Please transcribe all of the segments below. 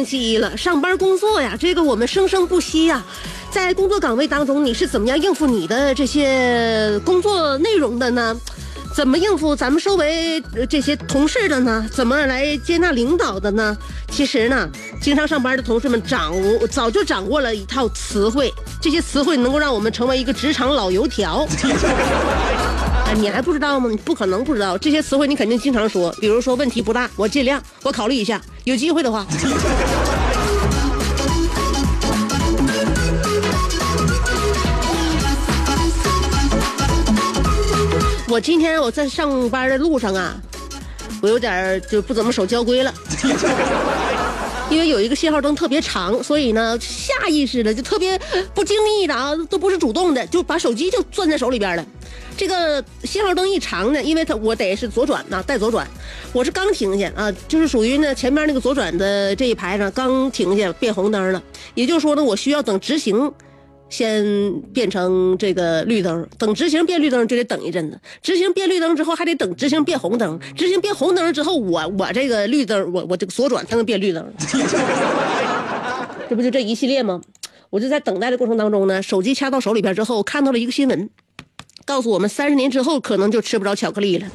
星期一了，上班工作呀，这个我们生生不息呀。在工作岗位当中，你是怎么样应付你的这些工作内容的呢？怎么应付咱们周围这些同事的呢？怎么来接纳领导的呢？其实呢，经常上班的同事们掌握早就掌握了一套词汇，这些词汇能够让我们成为一个职场老油条。你还不知道吗？你不可能不知道这些词汇，你肯定经常说。比如说问题不大，我尽量，我考虑一下，有机会的话。我今天我在上班的路上啊，我有点就不怎么守交规了，因为有一个信号灯特别长，所以呢下意识的就特别不经意的啊，都不是主动的，就把手机就攥在手里边了。这个信号灯一长呢，因为它我得是左转呐，带左转，我是刚停下啊，就是属于呢前面那个左转的这一排上刚停下变红灯了，也就是说呢，我需要等直行。先变成这个绿灯，等直行变绿灯就得等一阵子。直行变绿灯之后，还得等直行变红灯。直行变红灯之后，我我这个绿灯，我我这个左转才能变绿灯。这不就这一系列吗？我就在等待的过程当中呢，手机掐到手里边之后，看到了一个新闻，告诉我们三十年之后可能就吃不着巧克力了。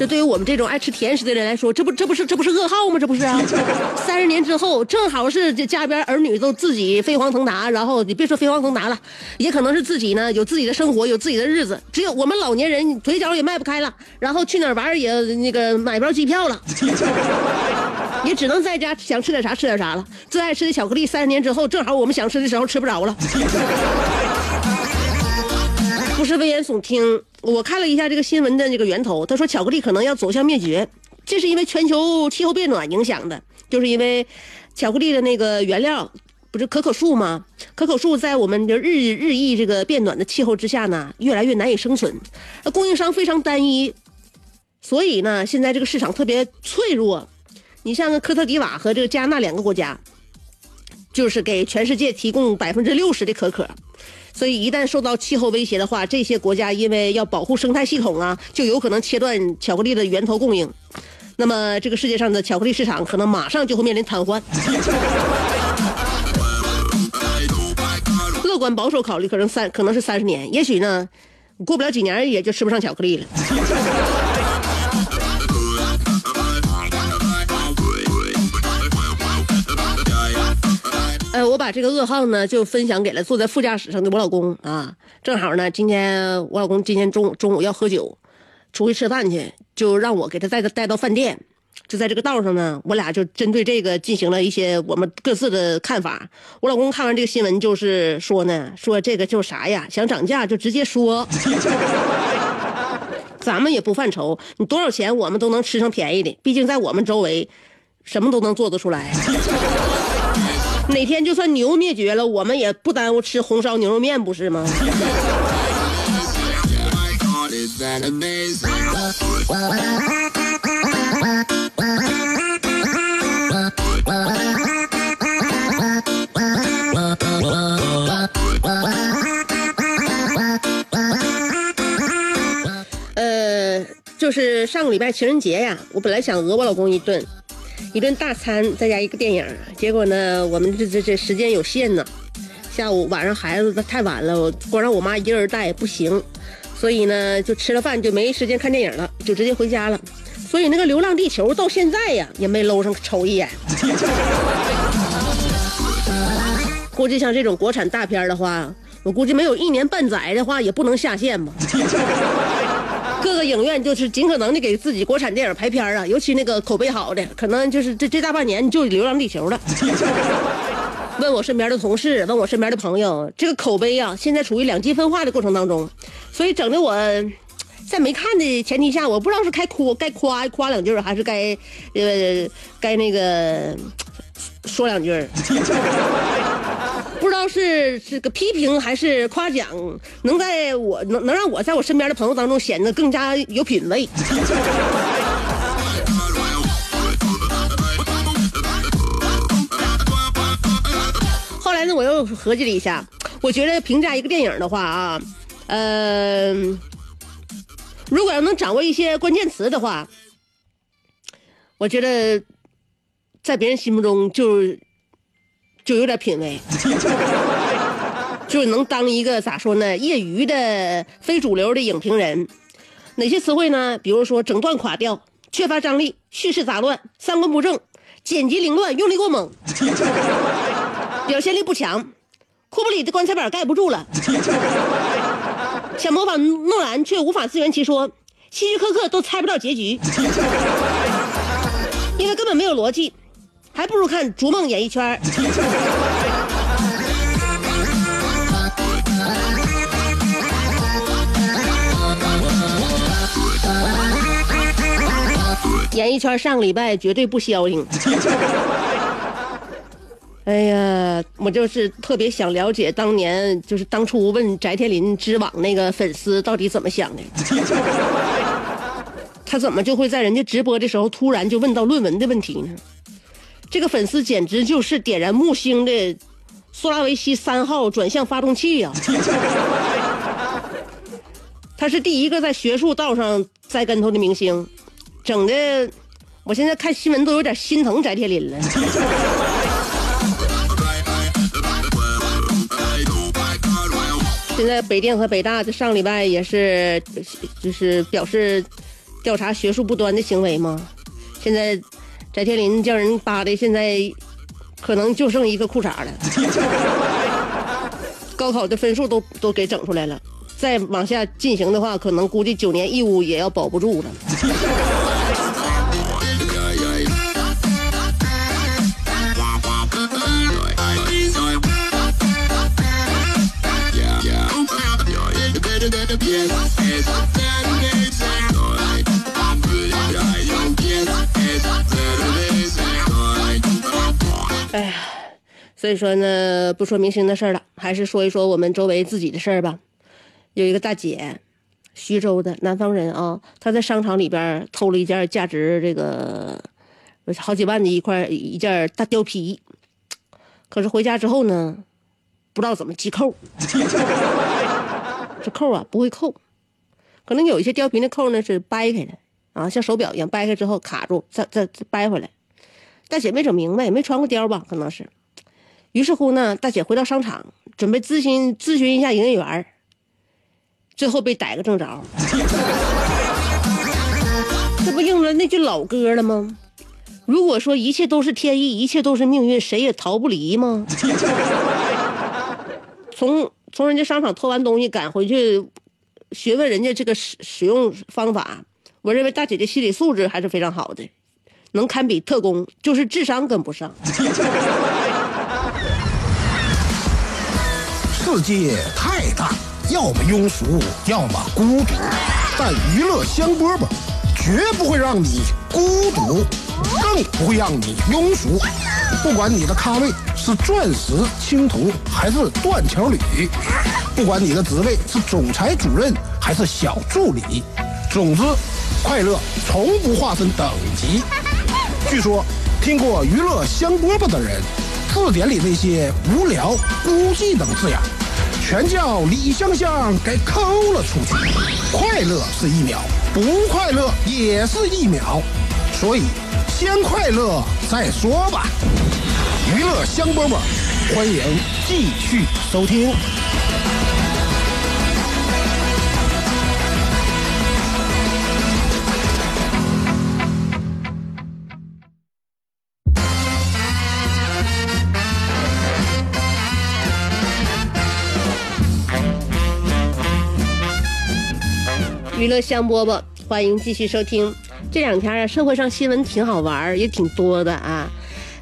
这对于我们这种爱吃甜食的人来说，这不这不是这不是噩耗吗？这不是啊！三十年之后，正好是这家边儿女都自己飞黄腾达，然后你别说飞黄腾达了，也可能是自己呢有自己的生活，有自己的日子。只有我们老年人腿脚也迈不开了，然后去哪儿玩也那个买不着机票了，也只能在家想吃点啥吃点啥了。最爱吃的巧克力，三十年之后正好我们想吃的时候吃不着了。不是危言耸听，我看了一下这个新闻的这个源头，他说巧克力可能要走向灭绝，这是因为全球气候变暖影响的，就是因为巧克力的那个原料不是可可树吗？可可树在我们的日日益这个变暖的气候之下呢，越来越难以生存，供应商非常单一，所以呢，现在这个市场特别脆弱。你像科特迪瓦和这个加纳两个国家，就是给全世界提供百分之六十的可可。所以，一旦受到气候威胁的话，这些国家因为要保护生态系统啊，就有可能切断巧克力的源头供应。那么，这个世界上的巧克力市场可能马上就会面临瘫痪。乐观保守考虑，可能三可能是三十年，也许呢，过不了几年也就吃不上巧克力了。这个噩耗呢，就分享给了坐在副驾驶上的我老公啊。正好呢，今天我老公今天中午中午要喝酒，出去吃饭去，就让我给他带带到饭店。就在这个道上呢，我俩就针对这个进行了一些我们各自的看法。我老公看完这个新闻，就是说呢，说这个就啥呀？想涨价就直接说，咱们也不犯愁，你多少钱我们都能吃上便宜的。毕竟在我们周围，什么都能做得出来。哪天就算牛灭绝了，我们也不耽误吃红烧牛肉面，不是吗？呃，就是上个礼拜情人节呀，我本来想讹我老公一顿，一顿大餐，再加一个电影。结果呢，我们这这这时间有限呢，下午晚上孩子太晚了，我光让我妈一个人带不行，所以呢，就吃了饭就没时间看电影了，就直接回家了。所以那个《流浪地球》到现在呀，也没搂上瞅一眼。估计像这种国产大片的话，我估计没有一年半载的话，也不能下线吧。各个影院就是尽可能的给自己国产电影排片啊，尤其那个口碑好的，可能就是这这大半年就《流浪地球》了。问我身边的同事，问我身边的朋友，这个口碑啊，现在处于两极分化的过程当中，所以整的我在没看的前提下，我不知道是该夸该夸夸两句，还是该呃该那个说两句。不知道是这个批评还是夸奖，能在我能能让我在我身边的朋友当中显得更加有品位。后来呢，我又合计了一下，我觉得评价一个电影的话啊，呃，如果要能掌握一些关键词的话，我觉得在别人心目中就。就有点品位，就是能当一个咋说呢？业余的、非主流的影评人。哪些词汇呢？比如说整段垮掉、缺乏张力、叙事杂乱、三观不正、剪辑凌乱、用力过猛、表现力不强、库布里的棺材板盖不住了。想模仿诺兰却无法自圆其说，希区柯克都猜不到结局，因为根本没有逻辑。还不如看《逐梦演艺圈》。演艺圈上个礼拜绝对不消停。哎呀，我就是特别想了解当年，就是当初问翟天临知网那个粉丝到底怎么想的。他怎么就会在人家直播的时候突然就问到论文的问题呢？这个粉丝简直就是点燃木星的苏拉维西三号转向发动器呀！他是第一个在学术道上栽跟头的明星，整的我现在看新闻都有点心疼翟天临了。现在北电和北大这上礼拜也是就是表示调查学术不端的行为吗？现在。翟天临叫人扒的，现在可能就剩一个裤衩了。高考的分数都都给整出来了，再往下进行的话，可能估计九年义务也要保不住了。哎呀，所以说呢，不说明星的事儿了，还是说一说我们周围自己的事儿吧。有一个大姐，徐州的南方人啊，她在商场里边偷了一件价值这个好几万的一块一件大貂皮，可是回家之后呢，不知道怎么系扣，这扣啊不会扣，可能有一些貂皮的扣呢是掰开的啊，像手表一样掰开之后卡住，再再再掰回来。大姐没整明白，没穿过貂吧？可能是。于是乎呢，大姐回到商场，准备咨询咨询一下营业员最后被逮个正着。这不应了那句老歌了吗？如果说一切都是天意，一切都是命运，谁也逃不离吗？从从人家商场偷完东西，赶回去询问人家这个使使用方法，我认为大姐的心理素质还是非常好的。能堪比特工，就是智商跟不上。世界太大，要么庸俗，要么孤独。但娱乐香饽饽绝不会让你孤独，更不会让你庸俗。不管你的咖位是钻石、青铜还是断桥铝，不管你的职位是总裁、主任还是小助理，总之，快乐从不划分等级。据说，听过娱乐香饽饽的人，字典里那些无聊、孤寂等字眼，全叫李香香给抠了出去。快乐是一秒，不快乐也是一秒，所以。先快乐再说吧。娱乐香饽饽，欢迎继续收听。娱乐香饽饽，欢迎继续收听。这两天啊，社会上新闻挺好玩，也挺多的啊。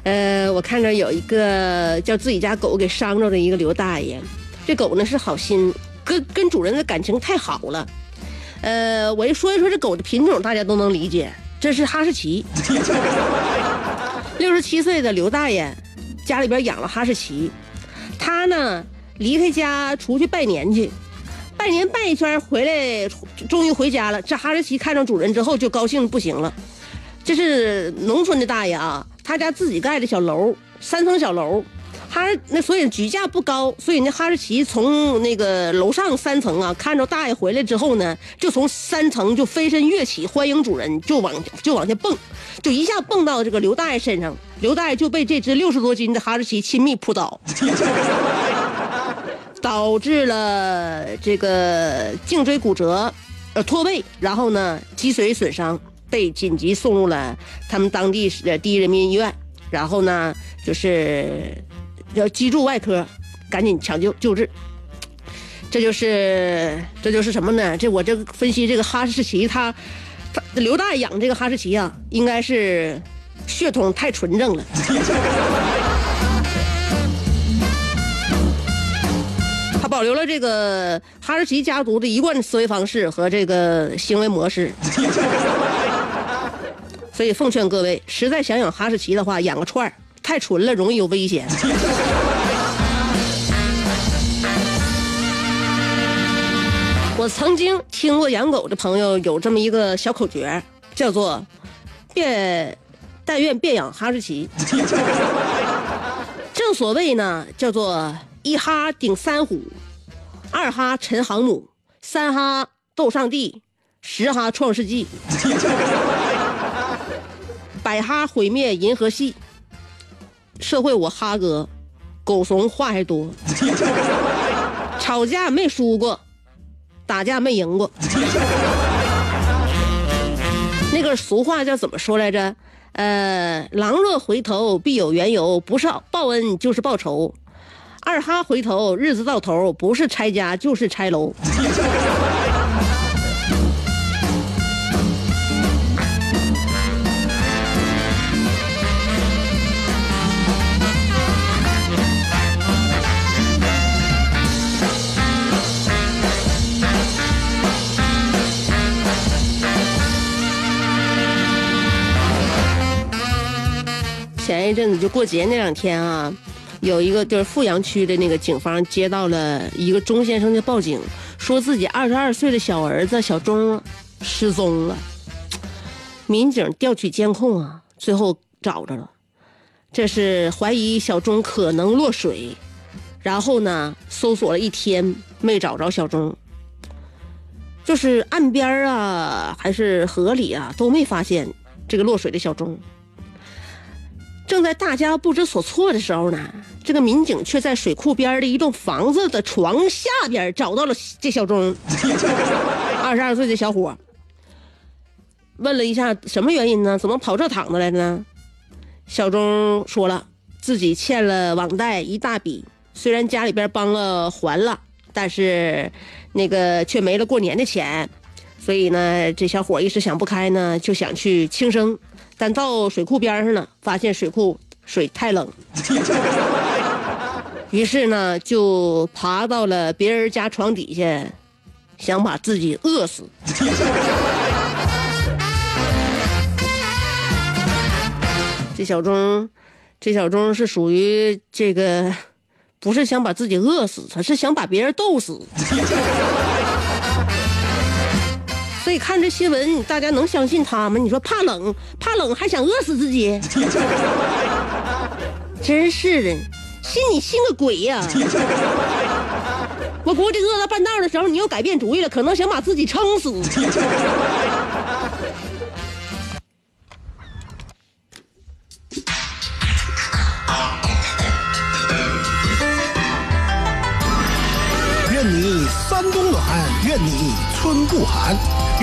呃，我看着有一个叫自己家狗给伤着的一个刘大爷，这狗呢是好心，跟跟主人的感情太好了。呃，我一说一说这狗的品种，大家都能理解，这是哈士奇。六十七岁的刘大爷家里边养了哈士奇，他呢离开家出去拜年去。拜年拜一圈回来，终于回家了。这哈士奇看上主人之后就高兴的不行了。这是农村的大爷啊，他家自己盖的小楼，三层小楼，哈那所以举架不高，所以那哈士奇从那个楼上三层啊，看着大爷回来之后呢，就从三层就飞身跃起，欢迎主人，就往就往下蹦，就一下蹦到这个刘大爷身上，刘大爷就被这只六十多斤的哈士奇亲密扑倒。导致了这个颈椎骨折，呃脱位，然后呢脊髓损伤，被紧急送入了他们当地的第一人民医院，然后呢就是要脊柱外科，赶紧抢救救治。这就是这就是什么呢？这我这分析这个哈士奇，他他刘大爷养这个哈士奇啊，应该是血统太纯正了。保留了这个哈士奇家族的一贯思维方式和这个行为模式，所以奉劝各位，实在想养哈士奇的话，养个串儿太纯了，容易有危险。我曾经听过养狗的朋友有这么一个小口诀，叫做“别但愿别养哈士奇”。正所谓呢，叫做。一哈顶三虎，二哈沉航母，三哈斗上帝，十哈创世纪，百哈毁灭银河系。社会我哈哥，狗怂话还多，吵架没输过，打架没赢过。那个俗话叫怎么说来着？呃，狼若回头必有缘由，不是报恩就是报仇。二哈回头，日子到头，不是拆家就是拆楼。前一阵子就过节那两天啊。有一个就是富阳区的那个警方接到了一个钟先生的报警，说自己二十二岁的小儿子小钟失踪了。民警调取监控啊，最后找着了。这是怀疑小钟可能落水，然后呢，搜索了一天没找着小钟，就是岸边啊，还是河里啊，都没发现这个落水的小钟。正在大家不知所措的时候呢，这个民警却在水库边的一栋房子的床下边找到了这小钟，二十二岁的小伙。问了一下什么原因呢？怎么跑这躺着来呢？小钟说了，自己欠了网贷一大笔，虽然家里边帮了还了，但是那个却没了过年的钱，所以呢，这小伙一时想不开呢，就想去轻生。但到水库边上了，发现水库水太冷，于是呢就爬到了别人家床底下，想把自己饿死。这小钟，这小钟是属于这个，不是想把自己饿死，他是想把别人逗死。所以看这新闻，大家能相信他吗？你说怕冷，怕冷还想饿死自己，真是的，信你信个鬼呀！我估计饿到半道的时候，你又改变主意了，可能想把自己撑死。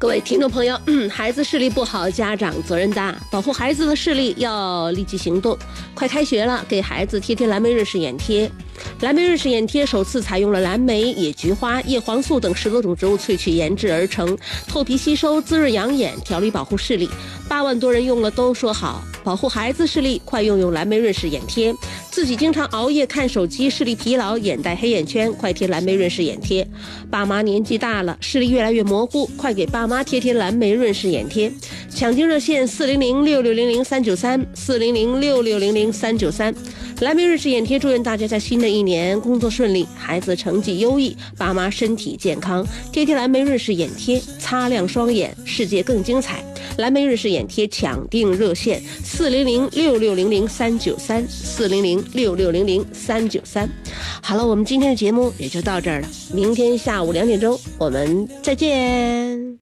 各位听众朋友，孩子视力不好，家长责任大，保护孩子的视力要立即行动。快开学了，给孩子贴贴蓝莓日式眼贴。蓝莓瑞士眼贴首次采用了蓝莓、野菊花、叶黄素等十多种植物萃取研制而成，透皮吸收，滋润养眼，调理保护视力。八万多人用了都说好，保护孩子视力，快用用蓝莓瑞士眼贴。自己经常熬夜看手机，视力疲劳，眼袋、黑眼圈，快贴蓝莓润视眼贴。爸妈年纪大了，视力越来越模糊，快给爸妈贴贴蓝莓润视眼贴。抢金热线：四零零六六零零三九三，四零零六六零零三九三。蓝莓瑞士眼贴，祝愿大家在新的一年工作顺利，孩子成绩优异，爸妈身体健康。贴贴蓝莓瑞士眼贴，擦亮双眼，世界更精彩。蓝莓瑞士眼贴抢订热线：四零零六六零零三九三，四零零六六零零三九三。好了，我们今天的节目也就到这儿了，明天下午两点钟我们再见。